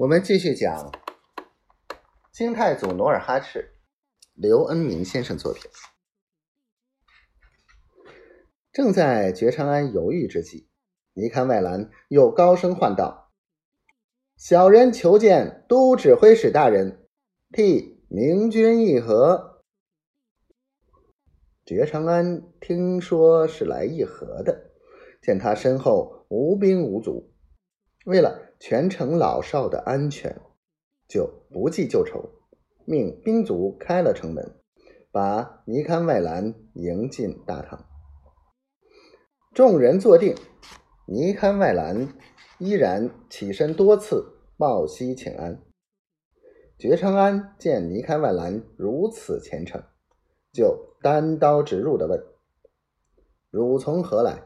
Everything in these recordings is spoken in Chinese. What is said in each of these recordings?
我们继续讲清太祖努尔哈赤，刘恩明先生作品。正在觉长安犹豫之际，尼堪外兰又高声唤道：“小人求见都指挥使大人，替明君议和。”觉长安听说是来议和的，见他身后无兵无卒，为了。全城老少的安全，就不计旧仇，命兵卒开了城门，把尼堪外兰迎进大堂。众人坐定，尼堪外兰依然起身多次抱膝请安。觉昌安见尼堪外兰如此虔诚，就单刀直入的问：“汝从何来？”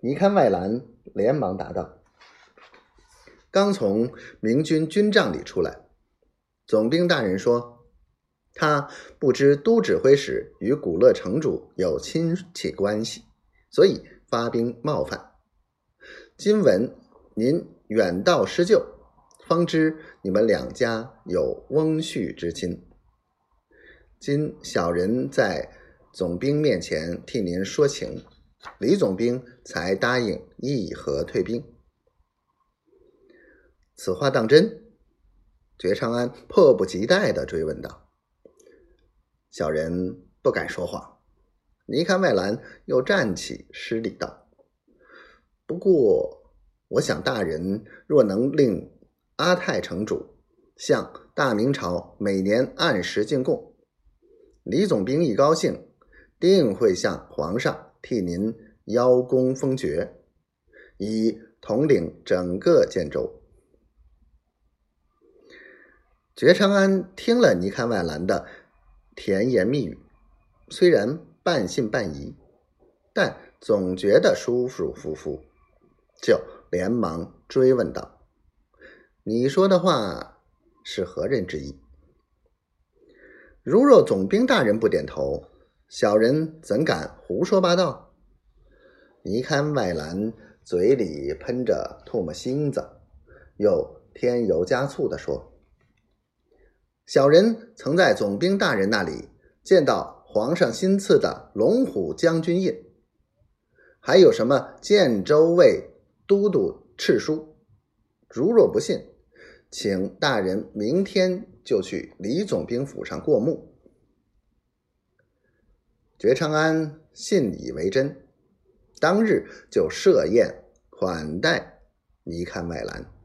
尼堪外兰。连忙答道：“刚从明军军帐里出来，总兵大人说，他不知都指挥使与古勒城主有亲戚关系，所以发兵冒犯。今闻您远道施救，方知你们两家有翁婿之亲。今小人在总兵面前替您说情。”李总兵才答应议和退兵，此话当真？觉长安迫不及待的追问道：“小人不敢说谎。”尼堪外兰又站起施礼道：“不过，我想大人若能令阿泰城主向大明朝每年按时进贡，李总兵一高兴，定会向皇上。”替您邀功封爵，以统领整个建州。觉长安听了尼堪外兰的甜言蜜语，虽然半信半疑，但总觉得舒舒服服，就连忙追问道：“你说的话是何人之意？如若总兵大人不点头。”小人怎敢胡说八道？尼堪外兰嘴里喷着唾沫星子，又添油加醋地说：“小人曾在总兵大人那里见到皇上新赐的龙虎将军印，还有什么建州卫都督敕书。如若不信，请大人明天就去李总兵府上过目。”觉昌安信以为真，当日就设宴款待尼堪外兰。